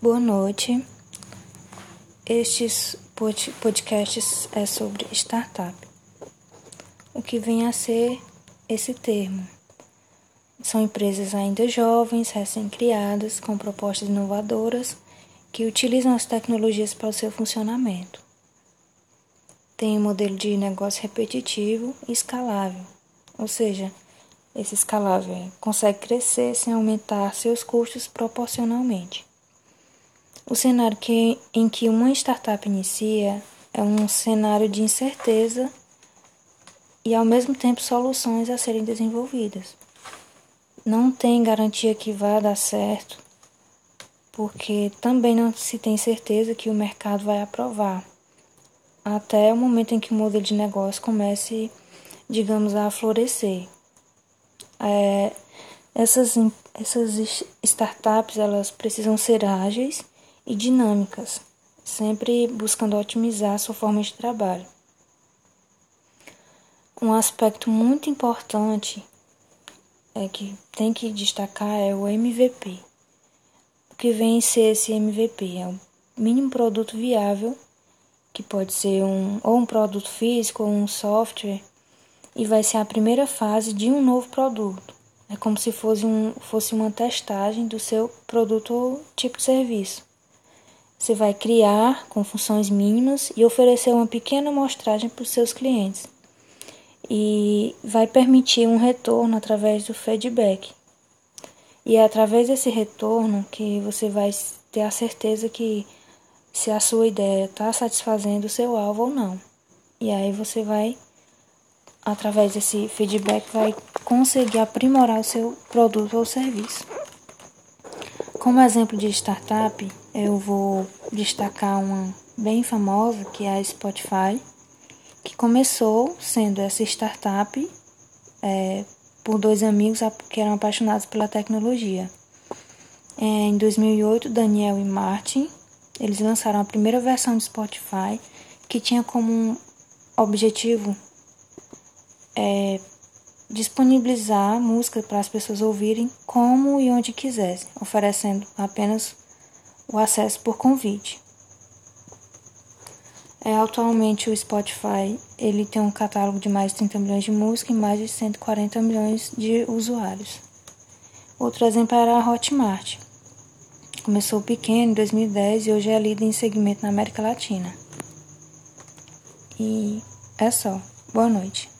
Boa noite. Estes podcasts é sobre startup. O que vem a ser esse termo? São empresas ainda jovens, recém-criadas, com propostas inovadoras que utilizam as tecnologias para o seu funcionamento. Tem um modelo de negócio repetitivo e escalável, ou seja, esse escalável consegue crescer sem aumentar seus custos proporcionalmente. O cenário que, em que uma startup inicia é um cenário de incerteza e, ao mesmo tempo, soluções a serem desenvolvidas. Não tem garantia que vá dar certo, porque também não se tem certeza que o mercado vai aprovar, até o momento em que o modelo de negócio comece, digamos, a florescer. É, essas, essas startups elas precisam ser ágeis e dinâmicas, sempre buscando otimizar sua forma de trabalho. Um aspecto muito importante é que tem que destacar é o MVP. O que vem a ser esse MVP? É o mínimo produto viável, que pode ser um, ou um produto físico ou um software, e vai ser a primeira fase de um novo produto. É como se fosse, um, fosse uma testagem do seu produto ou tipo de serviço. Você vai criar com funções mínimas e oferecer uma pequena amostragem para os seus clientes. E vai permitir um retorno através do feedback. E é através desse retorno que você vai ter a certeza que se a sua ideia está satisfazendo o seu alvo ou não. E aí você vai, através desse feedback, vai conseguir aprimorar o seu produto ou serviço. Como exemplo de startup, eu vou destacar uma bem famosa que é a Spotify, que começou sendo essa startup é, por dois amigos que eram apaixonados pela tecnologia. É, em 2008, Daniel e Martin eles lançaram a primeira versão do Spotify que tinha como objetivo é, disponibilizar música para as pessoas ouvirem como e onde quisessem, oferecendo apenas o acesso por convite. É, atualmente o Spotify ele tem um catálogo de mais de 30 milhões de músicas e mais de 140 milhões de usuários. Outro exemplo era a Hotmart. Começou pequeno em 2010 e hoje é líder em segmento na América Latina. E é só. Boa noite.